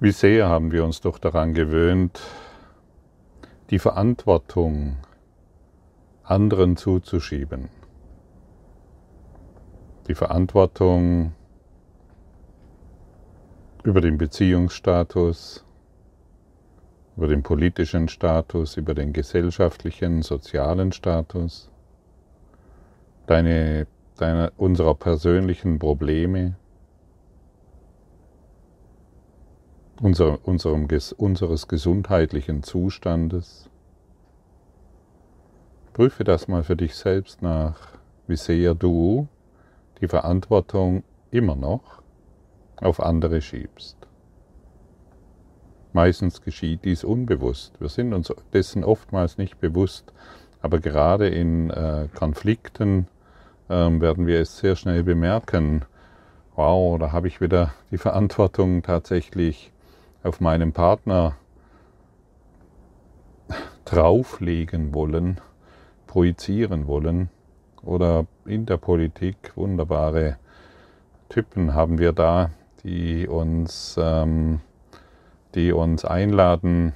Wie sehr haben wir uns doch daran gewöhnt, die Verantwortung anderen zuzuschieben. Die Verantwortung über den Beziehungsstatus, über den politischen Status, über den gesellschaftlichen, sozialen Status, deine, deine, unserer persönlichen Probleme, unser, unserem, unseres gesundheitlichen Zustandes. Prüfe das mal für dich selbst nach, wie sehr du die Verantwortung immer noch auf andere schiebst. Meistens geschieht dies unbewusst. Wir sind uns dessen oftmals nicht bewusst, aber gerade in äh, Konflikten äh, werden wir es sehr schnell bemerken. Wow, da habe ich wieder die Verantwortung tatsächlich auf meinen Partner drauflegen wollen, projizieren wollen. Oder in der Politik wunderbare Typen haben wir da, die uns ähm, die uns einladen,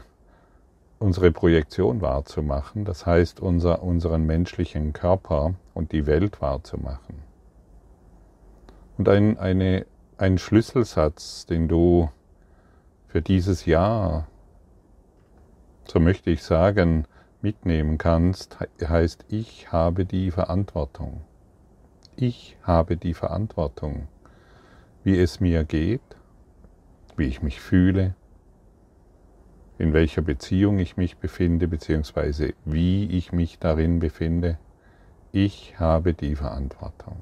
unsere Projektion wahrzumachen, das heißt unser, unseren menschlichen Körper und die Welt wahrzumachen. Und ein, eine, ein Schlüsselsatz, den du für dieses Jahr, so möchte ich sagen, mitnehmen kannst, heißt, ich habe die Verantwortung. Ich habe die Verantwortung, wie es mir geht, wie ich mich fühle, in welcher Beziehung ich mich befinde, beziehungsweise wie ich mich darin befinde. Ich habe die Verantwortung.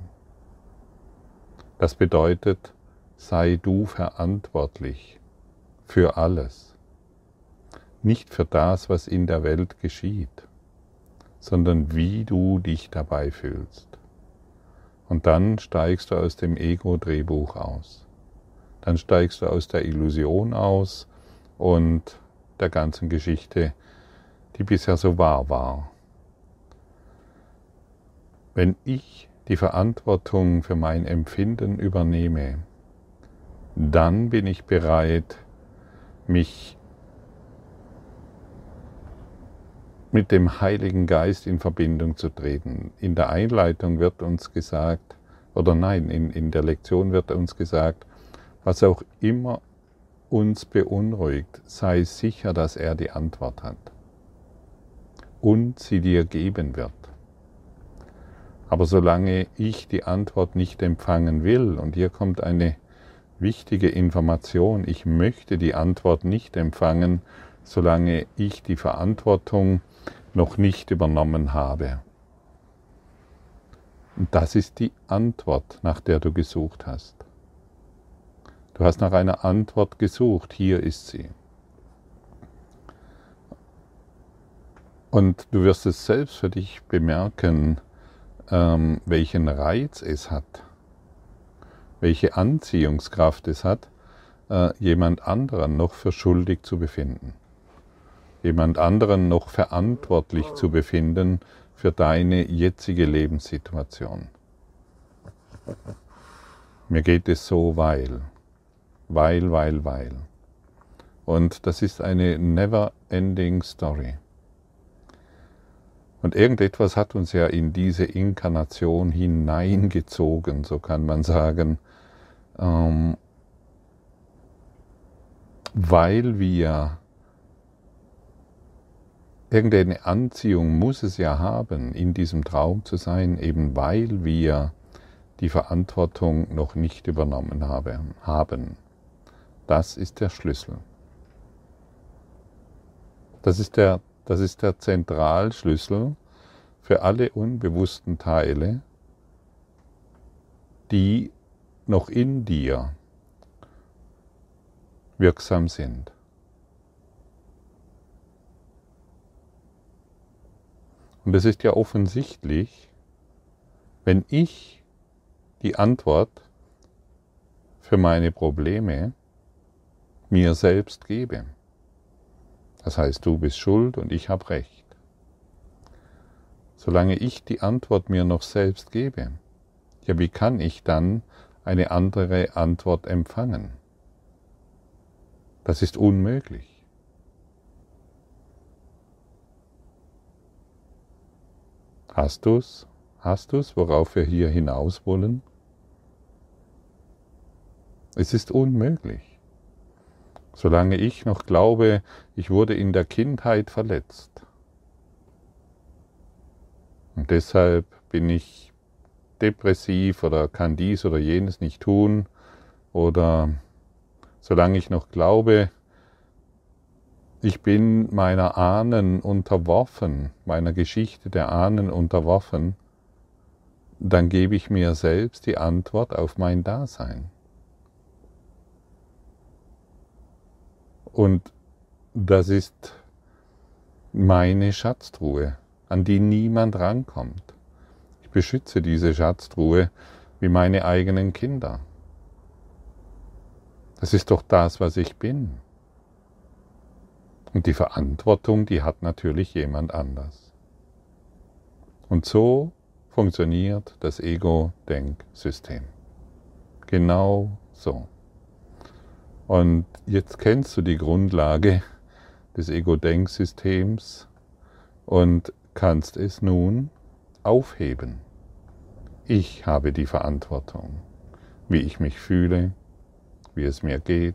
Das bedeutet, sei du verantwortlich für alles. Nicht für das, was in der Welt geschieht, sondern wie du dich dabei fühlst. Und dann steigst du aus dem Ego-Drehbuch aus. Dann steigst du aus der Illusion aus und der ganzen Geschichte, die bisher so wahr war. Wenn ich die Verantwortung für mein Empfinden übernehme, dann bin ich bereit, mich mit dem Heiligen Geist in Verbindung zu treten. In der Einleitung wird uns gesagt, oder nein, in, in der Lektion wird uns gesagt, was auch immer uns beunruhigt, sei sicher, dass er die Antwort hat und sie dir geben wird. Aber solange ich die Antwort nicht empfangen will, und hier kommt eine wichtige Information, ich möchte die Antwort nicht empfangen, solange ich die Verantwortung noch nicht übernommen habe. Und das ist die Antwort, nach der du gesucht hast. Du hast nach einer Antwort gesucht, hier ist sie. Und du wirst es selbst für dich bemerken, ähm, welchen Reiz es hat, welche Anziehungskraft es hat, äh, jemand anderen noch für schuldig zu befinden, jemand anderen noch verantwortlich zu befinden für deine jetzige Lebenssituation. Mir geht es so, weil weil, weil, weil. Und das ist eine never-ending Story. Und irgendetwas hat uns ja in diese Inkarnation hineingezogen, so kann man sagen, ähm, weil wir irgendeine Anziehung muss es ja haben, in diesem Traum zu sein, eben weil wir die Verantwortung noch nicht übernommen haben. Das ist der Schlüssel. Das ist der, das ist der Zentralschlüssel für alle unbewussten Teile, die noch in dir wirksam sind. Und es ist ja offensichtlich, wenn ich die Antwort für meine Probleme mir selbst gebe. Das heißt, du bist schuld und ich habe recht. Solange ich die Antwort mir noch selbst gebe, ja, wie kann ich dann eine andere Antwort empfangen? Das ist unmöglich. Hast du's? Hast du's, worauf wir hier hinaus wollen? Es ist unmöglich. Solange ich noch glaube, ich wurde in der Kindheit verletzt. Und deshalb bin ich depressiv oder kann dies oder jenes nicht tun. Oder solange ich noch glaube, ich bin meiner Ahnen unterworfen, meiner Geschichte der Ahnen unterworfen, dann gebe ich mir selbst die Antwort auf mein Dasein. Und das ist meine Schatztruhe, an die niemand rankommt. Beschütze diese Schatztruhe wie meine eigenen Kinder. Das ist doch das, was ich bin. Und die Verantwortung, die hat natürlich jemand anders. Und so funktioniert das Ego-Denksystem. Genau so. Und jetzt kennst du die Grundlage des Ego-Denksystems und kannst es nun aufheben. Ich habe die Verantwortung, wie ich mich fühle, wie es mir geht,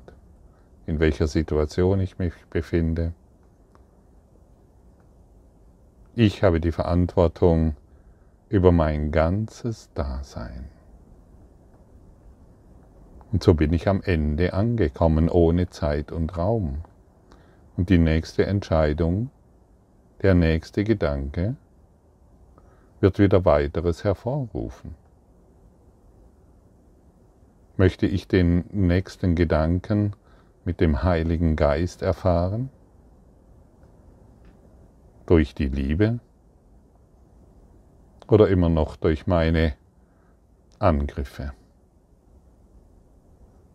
in welcher Situation ich mich befinde. Ich habe die Verantwortung über mein ganzes Dasein. Und so bin ich am Ende angekommen, ohne Zeit und Raum. Und die nächste Entscheidung, der nächste Gedanke, wird wieder weiteres hervorrufen. Möchte ich den nächsten Gedanken mit dem Heiligen Geist erfahren? Durch die Liebe? Oder immer noch durch meine Angriffe?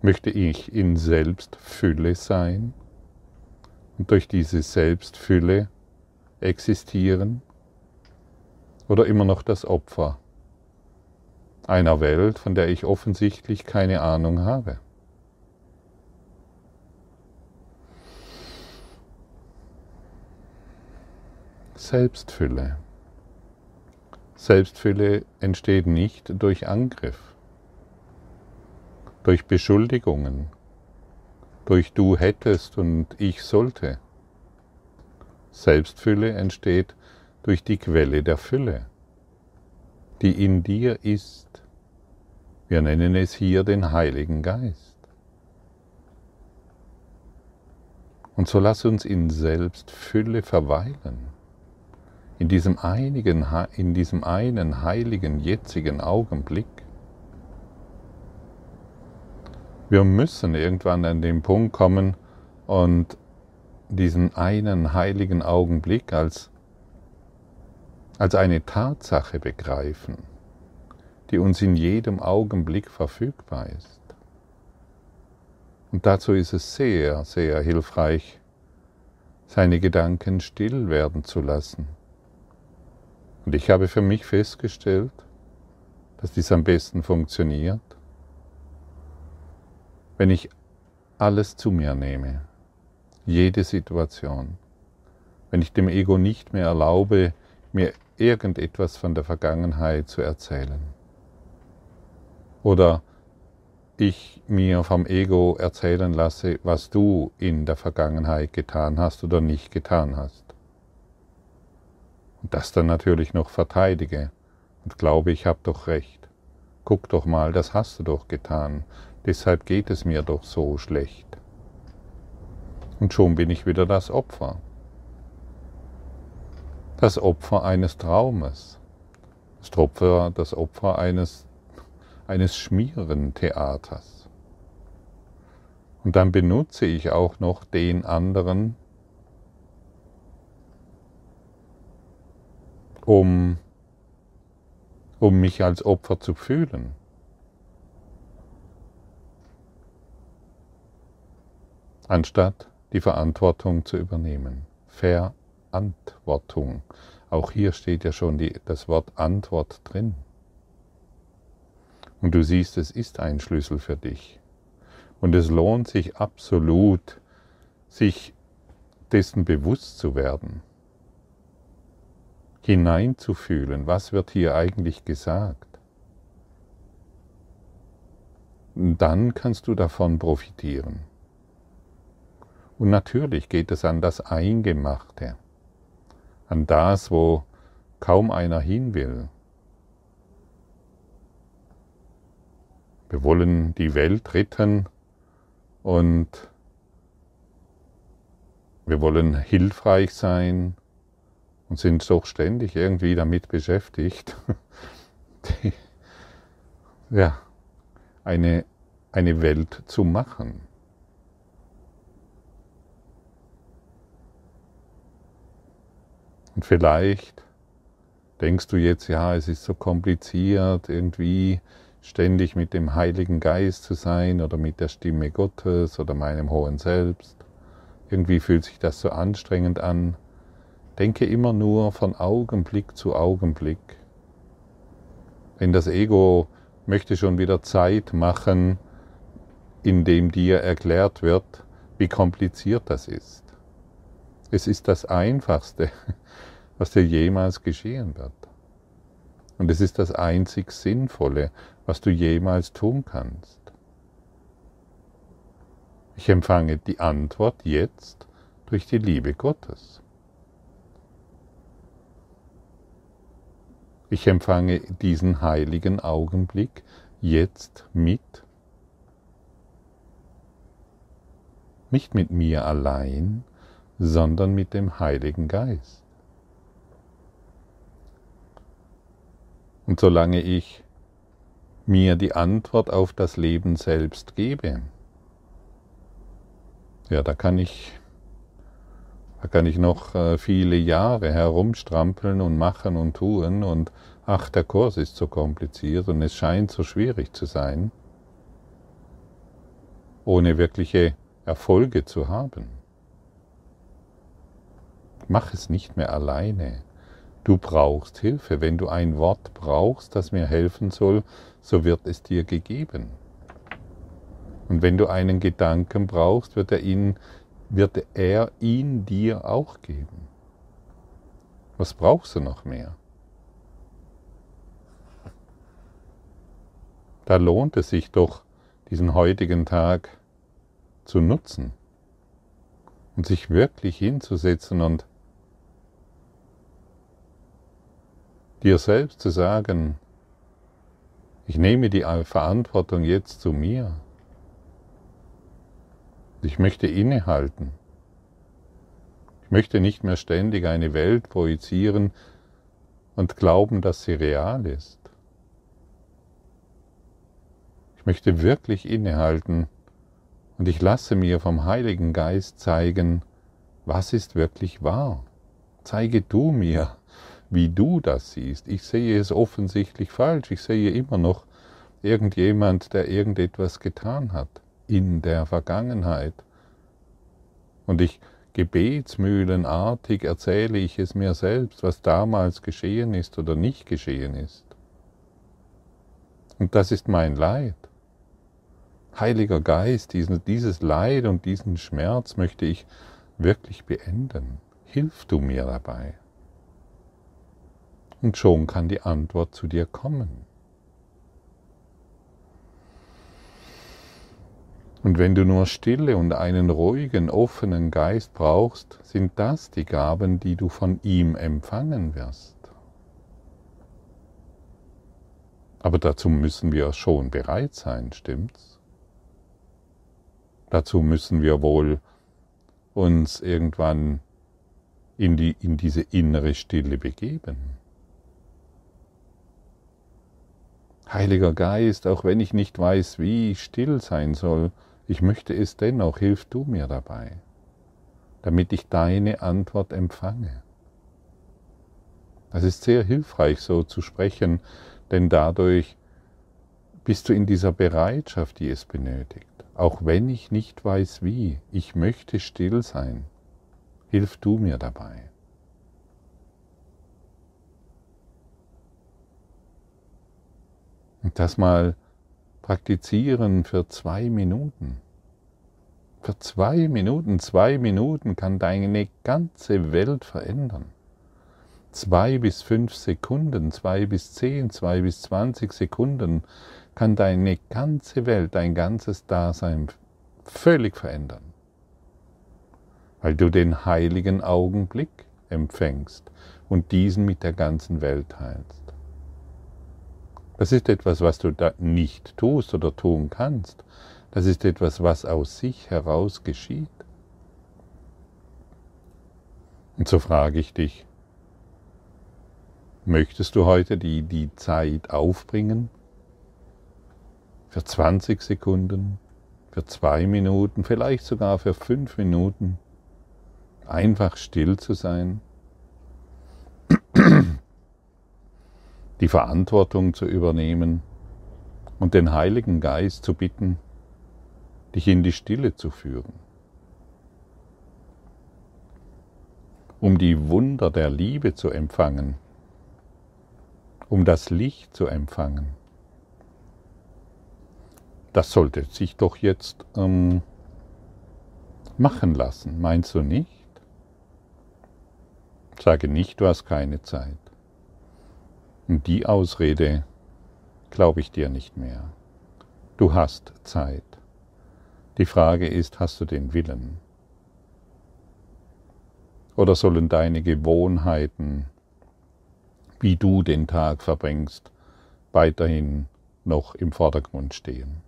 Möchte ich in Selbstfülle sein und durch diese Selbstfülle existieren? Oder immer noch das Opfer einer Welt, von der ich offensichtlich keine Ahnung habe? Selbstfülle. Selbstfülle entsteht nicht durch Angriff durch Beschuldigungen, durch du hättest und ich sollte. Selbstfülle entsteht durch die Quelle der Fülle, die in dir ist. Wir nennen es hier den Heiligen Geist. Und so lass uns in Selbstfülle verweilen, in diesem, einigen, in diesem einen heiligen jetzigen Augenblick wir müssen irgendwann an den Punkt kommen und diesen einen heiligen Augenblick als, als eine Tatsache begreifen, die uns in jedem Augenblick verfügbar ist. Und dazu ist es sehr, sehr hilfreich, seine Gedanken still werden zu lassen. Und ich habe für mich festgestellt, dass dies am besten funktioniert, wenn ich alles zu mir nehme, jede Situation, wenn ich dem Ego nicht mehr erlaube, mir irgendetwas von der Vergangenheit zu erzählen. Oder ich mir vom Ego erzählen lasse, was du in der Vergangenheit getan hast oder nicht getan hast. Und das dann natürlich noch verteidige und glaube, ich habe doch recht. Guck doch mal, das hast du doch getan. Deshalb geht es mir doch so schlecht. Und schon bin ich wieder das Opfer. Das Opfer eines Traumes. Das Opfer, das Opfer eines, eines Schmierentheaters. Und dann benutze ich auch noch den anderen, um, um mich als Opfer zu fühlen. anstatt die Verantwortung zu übernehmen. Verantwortung. Auch hier steht ja schon die, das Wort Antwort drin. Und du siehst, es ist ein Schlüssel für dich. Und es lohnt sich absolut, sich dessen bewusst zu werden, hineinzufühlen, was wird hier eigentlich gesagt. Dann kannst du davon profitieren. Und natürlich geht es an das Eingemachte, an das, wo kaum einer hin will. Wir wollen die Welt retten und wir wollen hilfreich sein und sind doch ständig irgendwie damit beschäftigt, ja, eine, eine Welt zu machen. Und vielleicht denkst du jetzt, ja, es ist so kompliziert, irgendwie ständig mit dem Heiligen Geist zu sein oder mit der Stimme Gottes oder meinem hohen Selbst. Irgendwie fühlt sich das so anstrengend an. Denke immer nur von Augenblick zu Augenblick. Denn das Ego möchte schon wieder Zeit machen, indem dir erklärt wird, wie kompliziert das ist. Es ist das Einfachste, was dir jemals geschehen wird. Und es ist das einzig Sinnvolle, was du jemals tun kannst. Ich empfange die Antwort jetzt durch die Liebe Gottes. Ich empfange diesen heiligen Augenblick jetzt mit, nicht mit mir allein, sondern mit dem Heiligen Geist. Und solange ich mir die Antwort auf das Leben selbst gebe, ja, da kann ich, da kann ich noch äh, viele Jahre herumstrampeln und machen und tun und ach, der Kurs ist so kompliziert und es scheint so schwierig zu sein, ohne wirkliche Erfolge zu haben. Mach es nicht mehr alleine. Du brauchst Hilfe. Wenn du ein Wort brauchst, das mir helfen soll, so wird es dir gegeben. Und wenn du einen Gedanken brauchst, wird er ihn, wird er ihn dir auch geben. Was brauchst du noch mehr? Da lohnt es sich doch, diesen heutigen Tag zu nutzen und sich wirklich hinzusetzen und dir selbst zu sagen, ich nehme die Verantwortung jetzt zu mir. Ich möchte innehalten. Ich möchte nicht mehr ständig eine Welt projizieren und glauben, dass sie real ist. Ich möchte wirklich innehalten und ich lasse mir vom Heiligen Geist zeigen, was ist wirklich wahr. Zeige du mir, wie du das siehst. Ich sehe es offensichtlich falsch. Ich sehe immer noch irgendjemand, der irgendetwas getan hat in der Vergangenheit. Und ich gebetsmühlenartig erzähle ich es mir selbst, was damals geschehen ist oder nicht geschehen ist. Und das ist mein Leid. Heiliger Geist, diesen, dieses Leid und diesen Schmerz möchte ich wirklich beenden. Hilf du mir dabei und schon kann die Antwort zu dir kommen. Und wenn du nur Stille und einen ruhigen, offenen Geist brauchst, sind das die Gaben, die du von ihm empfangen wirst. Aber dazu müssen wir schon bereit sein, stimmt's? Dazu müssen wir wohl uns irgendwann in, die, in diese innere Stille begeben. Heiliger Geist, auch wenn ich nicht weiß, wie ich still sein soll, ich möchte es dennoch, hilf du mir dabei, damit ich deine Antwort empfange. Das ist sehr hilfreich, so zu sprechen, denn dadurch bist du in dieser Bereitschaft, die es benötigt. Auch wenn ich nicht weiß wie, ich möchte still sein, hilf du mir dabei. Und das mal praktizieren für zwei Minuten. Für zwei Minuten, zwei Minuten kann deine ganze Welt verändern. Zwei bis fünf Sekunden, zwei bis zehn, zwei bis zwanzig Sekunden kann deine ganze Welt, dein ganzes Dasein völlig verändern. Weil du den heiligen Augenblick empfängst und diesen mit der ganzen Welt teilst. Das ist etwas, was du da nicht tust oder tun kannst. Das ist etwas, was aus sich heraus geschieht. Und so frage ich dich, möchtest du heute die, die Zeit aufbringen? Für 20 Sekunden, für zwei Minuten, vielleicht sogar für fünf Minuten, einfach still zu sein, die Verantwortung zu übernehmen und den Heiligen Geist zu bitten, dich in die Stille zu führen, um die Wunder der Liebe zu empfangen, um das Licht zu empfangen. Das sollte sich doch jetzt ähm, machen lassen, meinst du nicht? Sage nicht, du hast keine Zeit. Und die Ausrede glaube ich dir nicht mehr. Du hast Zeit. Die Frage ist, hast du den Willen? Oder sollen deine Gewohnheiten, wie du den Tag verbringst, weiterhin noch im Vordergrund stehen?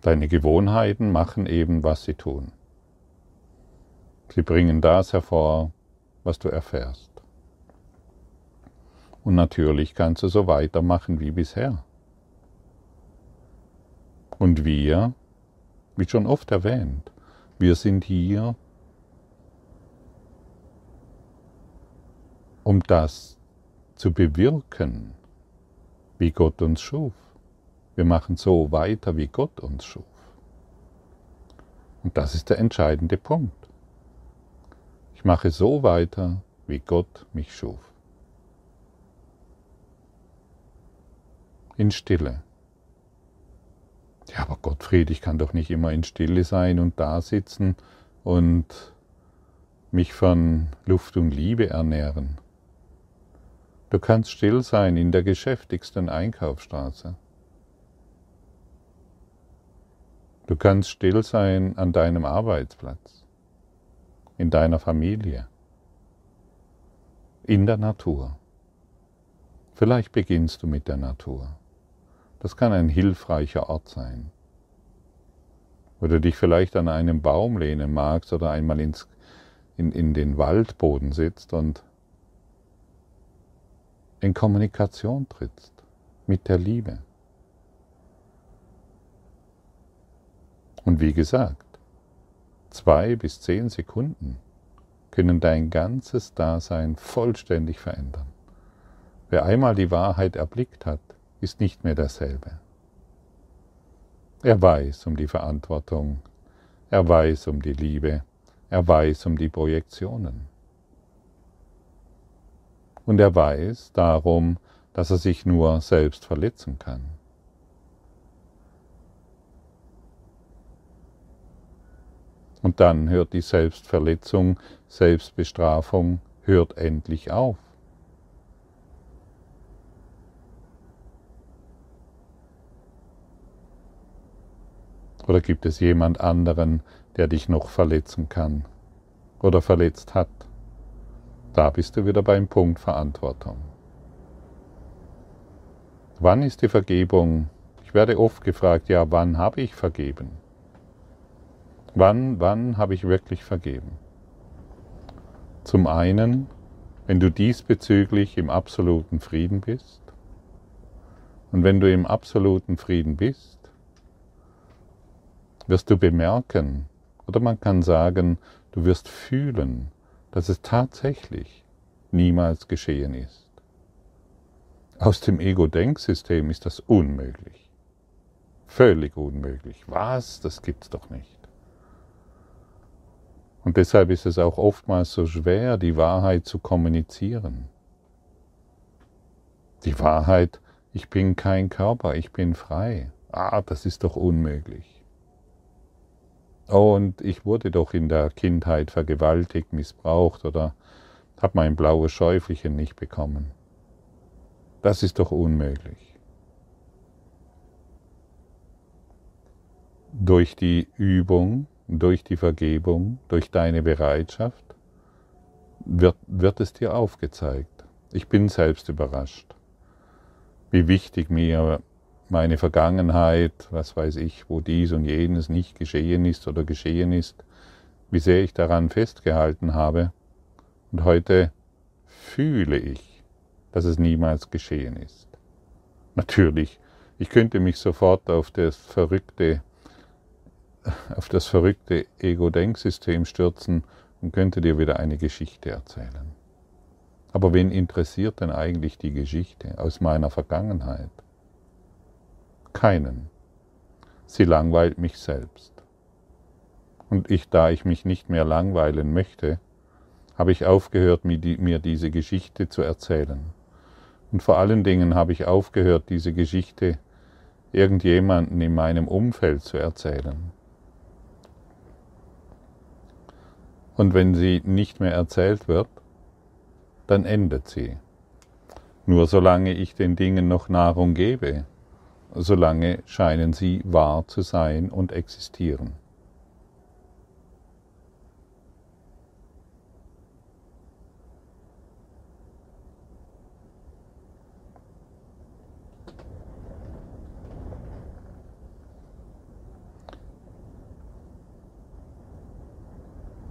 Deine Gewohnheiten machen eben, was sie tun. Sie bringen das hervor, was du erfährst. Und natürlich kannst du so weitermachen wie bisher. Und wir, wie schon oft erwähnt, wir sind hier, um das zu bewirken, wie Gott uns schuf. Wir machen so weiter, wie Gott uns schuf. Und das ist der entscheidende Punkt. Ich mache so weiter, wie Gott mich schuf. In Stille. Ja, aber Gottfried, ich kann doch nicht immer in Stille sein und da sitzen und mich von Luft und Liebe ernähren. Du kannst still sein in der geschäftigsten Einkaufsstraße. Du kannst still sein an deinem Arbeitsplatz, in deiner Familie, in der Natur. Vielleicht beginnst du mit der Natur. Das kann ein hilfreicher Ort sein. Wo du dich vielleicht an einem Baum lehnen magst oder einmal ins, in, in den Waldboden sitzt und in Kommunikation trittst mit der Liebe. Und wie gesagt, zwei bis zehn Sekunden können dein ganzes Dasein vollständig verändern. Wer einmal die Wahrheit erblickt hat, ist nicht mehr derselbe. Er weiß um die Verantwortung, er weiß um die Liebe, er weiß um die Projektionen. Und er weiß darum, dass er sich nur selbst verletzen kann. Und dann hört die Selbstverletzung, Selbstbestrafung, hört endlich auf. Oder gibt es jemand anderen, der dich noch verletzen kann oder verletzt hat? Da bist du wieder beim Punkt Verantwortung. Wann ist die Vergebung? Ich werde oft gefragt, ja, wann habe ich vergeben? Wann, wann habe ich wirklich vergeben? Zum einen, wenn du diesbezüglich im absoluten Frieden bist. Und wenn du im absoluten Frieden bist, wirst du bemerken, oder man kann sagen, du wirst fühlen, dass es tatsächlich niemals geschehen ist. Aus dem Ego-Denksystem ist das unmöglich. Völlig unmöglich. Was? Das gibt's doch nicht. Und deshalb ist es auch oftmals so schwer, die Wahrheit zu kommunizieren. Die Wahrheit, ich bin kein Körper, ich bin frei. Ah, das ist doch unmöglich. Und ich wurde doch in der Kindheit vergewaltigt, missbraucht oder habe mein blaues Schäufelchen nicht bekommen. Das ist doch unmöglich. Durch die Übung, durch die Vergebung, durch deine Bereitschaft wird, wird es dir aufgezeigt. Ich bin selbst überrascht, wie wichtig mir meine Vergangenheit, was weiß ich, wo dies und jenes nicht geschehen ist oder geschehen ist, wie sehr ich daran festgehalten habe. Und heute fühle ich, dass es niemals geschehen ist. Natürlich, ich könnte mich sofort auf das verrückte, auf das verrückte Ego-Denksystem stürzen und könnte dir wieder eine Geschichte erzählen. Aber wen interessiert denn eigentlich die Geschichte aus meiner Vergangenheit? Keinen. Sie langweilt mich selbst. Und ich, da ich mich nicht mehr langweilen möchte, habe ich aufgehört, mir diese Geschichte zu erzählen. Und vor allen Dingen habe ich aufgehört, diese Geschichte irgendjemanden in meinem Umfeld zu erzählen. Und wenn sie nicht mehr erzählt wird, dann endet sie. Nur solange ich den Dingen noch Nahrung gebe, solange scheinen sie wahr zu sein und existieren.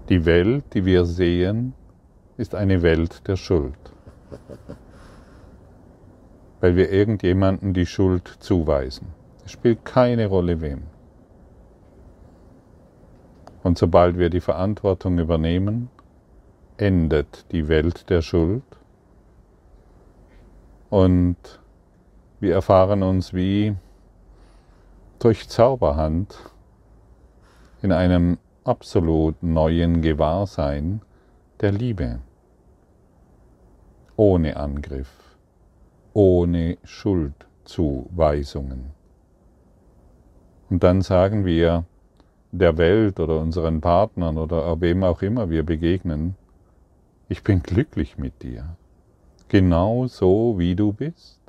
Die Welt, die wir sehen, ist eine Welt der Schuld weil wir irgendjemanden die Schuld zuweisen. Es spielt keine Rolle wem. Und sobald wir die Verantwortung übernehmen, endet die Welt der Schuld und wir erfahren uns wie durch Zauberhand in einem absolut neuen Gewahrsein der Liebe, ohne Angriff ohne Schuldzuweisungen. Und dann sagen wir der Welt oder unseren Partnern oder wem auch immer wir begegnen, ich bin glücklich mit dir, genau so wie du bist.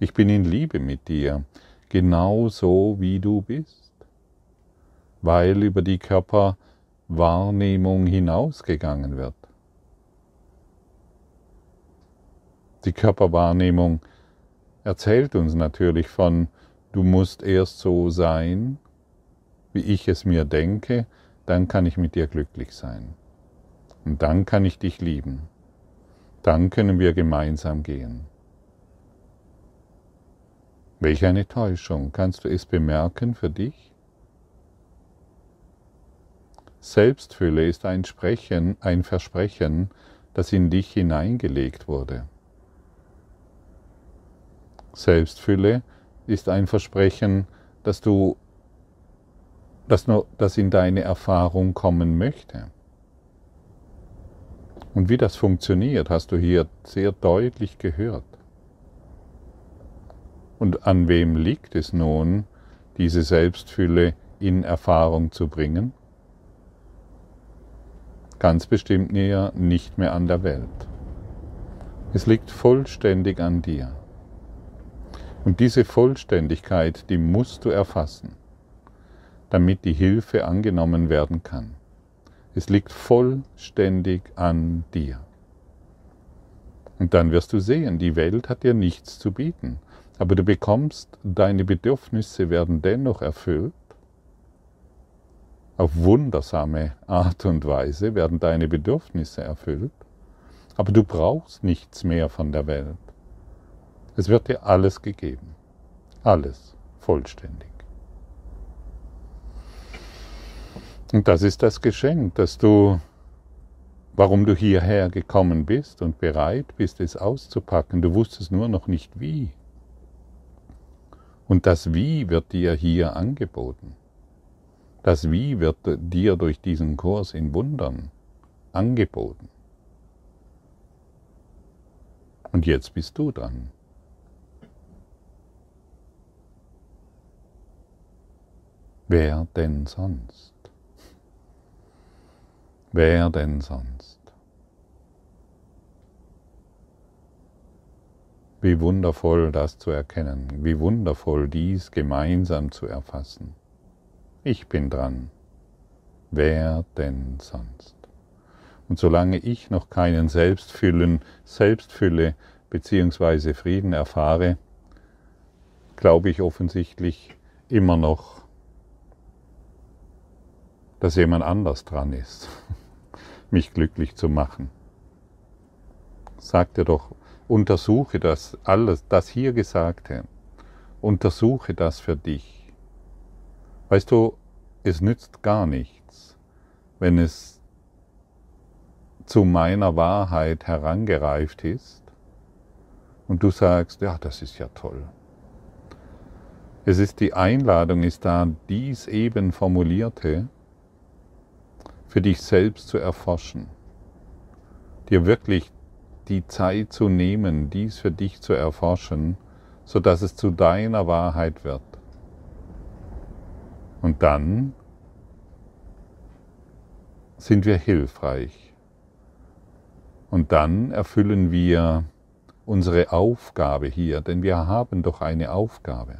Ich bin in Liebe mit dir, genau so wie du bist, weil über die Körperwahrnehmung hinausgegangen wird. Die Körperwahrnehmung erzählt uns natürlich von, du musst erst so sein, wie ich es mir denke, dann kann ich mit dir glücklich sein. Und dann kann ich dich lieben. Dann können wir gemeinsam gehen. Welch eine Täuschung. Kannst du es bemerken für dich? Selbstfülle ist ein Sprechen, ein Versprechen, das in dich hineingelegt wurde. Selbstfülle ist ein Versprechen, dass du, dass nur, das in deine Erfahrung kommen möchte. Und wie das funktioniert, hast du hier sehr deutlich gehört. Und an wem liegt es nun, diese Selbstfülle in Erfahrung zu bringen? Ganz bestimmt näher nicht mehr an der Welt. Es liegt vollständig an dir. Und diese Vollständigkeit, die musst du erfassen, damit die Hilfe angenommen werden kann. Es liegt vollständig an dir. Und dann wirst du sehen, die Welt hat dir nichts zu bieten, aber du bekommst, deine Bedürfnisse werden dennoch erfüllt. Auf wundersame Art und Weise werden deine Bedürfnisse erfüllt, aber du brauchst nichts mehr von der Welt. Es wird dir alles gegeben. Alles vollständig. Und das ist das Geschenk, dass du, warum du hierher gekommen bist und bereit bist, es auszupacken. Du wusstest nur noch nicht wie. Und das Wie wird dir hier angeboten. Das Wie wird dir durch diesen Kurs in Wundern angeboten. Und jetzt bist du dran. Wer denn sonst? Wer denn sonst? Wie wundervoll das zu erkennen, wie wundervoll dies gemeinsam zu erfassen. Ich bin dran. Wer denn sonst? Und solange ich noch keinen Selbstfüllen, Selbstfülle bzw. Frieden erfahre, glaube ich offensichtlich immer noch, dass jemand anders dran ist, mich glücklich zu machen. Sag dir doch, untersuche das alles, das hier Gesagte, untersuche das für dich. Weißt du, es nützt gar nichts, wenn es zu meiner Wahrheit herangereift ist und du sagst, ja, das ist ja toll. Es ist die Einladung, ist da, dies eben formulierte für dich selbst zu erforschen, dir wirklich die Zeit zu nehmen, dies für dich zu erforschen, sodass es zu deiner Wahrheit wird. Und dann sind wir hilfreich. Und dann erfüllen wir unsere Aufgabe hier, denn wir haben doch eine Aufgabe.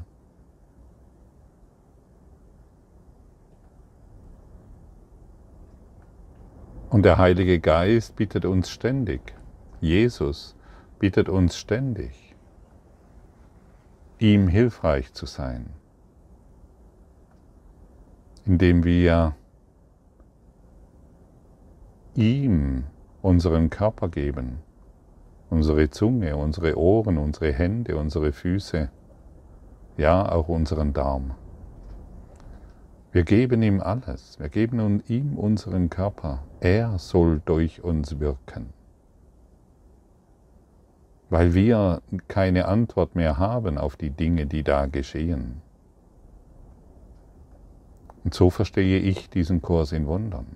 Und der Heilige Geist bittet uns ständig, Jesus bittet uns ständig, ihm hilfreich zu sein, indem wir ihm unseren Körper geben, unsere Zunge, unsere Ohren, unsere Hände, unsere Füße, ja auch unseren Darm. Wir geben ihm alles, wir geben ihm unseren Körper. Er soll durch uns wirken. Weil wir keine Antwort mehr haben auf die Dinge, die da geschehen. Und so verstehe ich diesen Kurs in Wundern.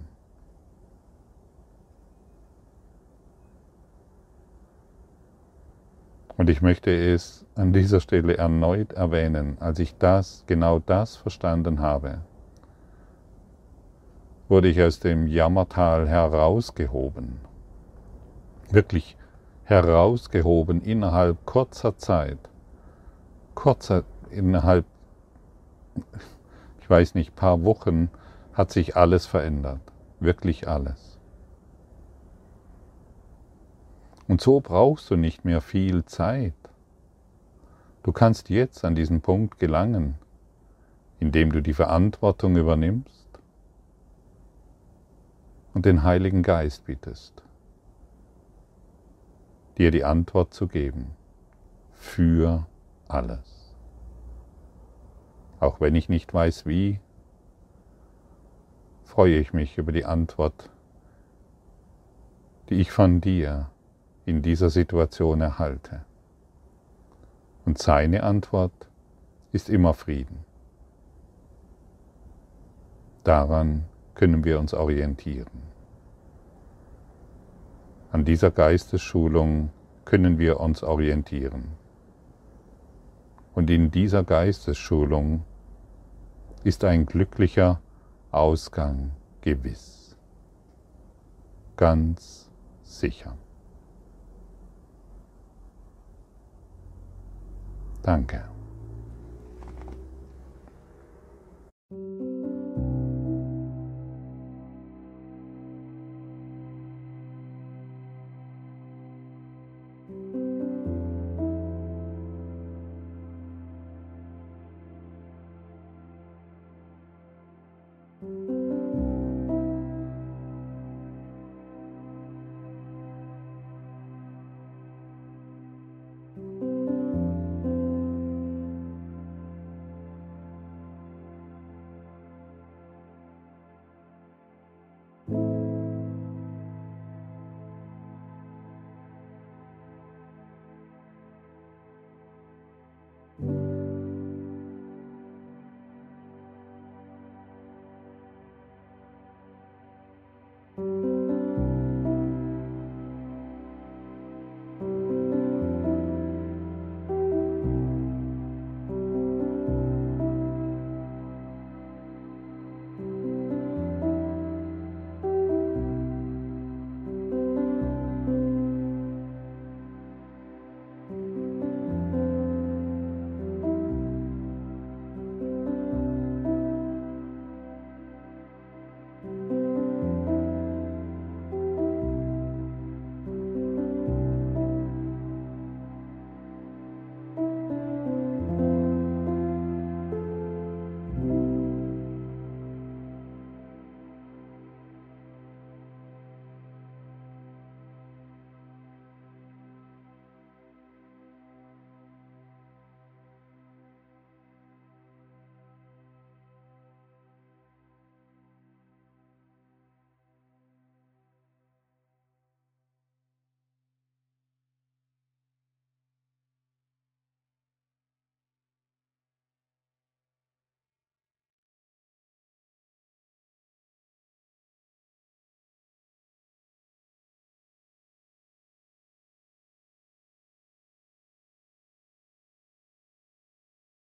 Und ich möchte es an dieser Stelle erneut erwähnen, als ich das, genau das verstanden habe, wurde ich aus dem Jammertal herausgehoben. Wirklich herausgehoben innerhalb kurzer Zeit. Kurzer, innerhalb, ich weiß nicht, paar Wochen hat sich alles verändert. Wirklich alles. Und so brauchst du nicht mehr viel Zeit. Du kannst jetzt an diesen Punkt gelangen, indem du die Verantwortung übernimmst und den Heiligen Geist bittest, dir die Antwort zu geben für alles. Auch wenn ich nicht weiß wie, freue ich mich über die Antwort, die ich von dir in dieser Situation erhalte. Und seine Antwort ist immer Frieden. Daran können wir uns orientieren. An dieser Geistesschulung können wir uns orientieren. Und in dieser Geistesschulung ist ein glücklicher Ausgang gewiss. Ganz sicher. Danke.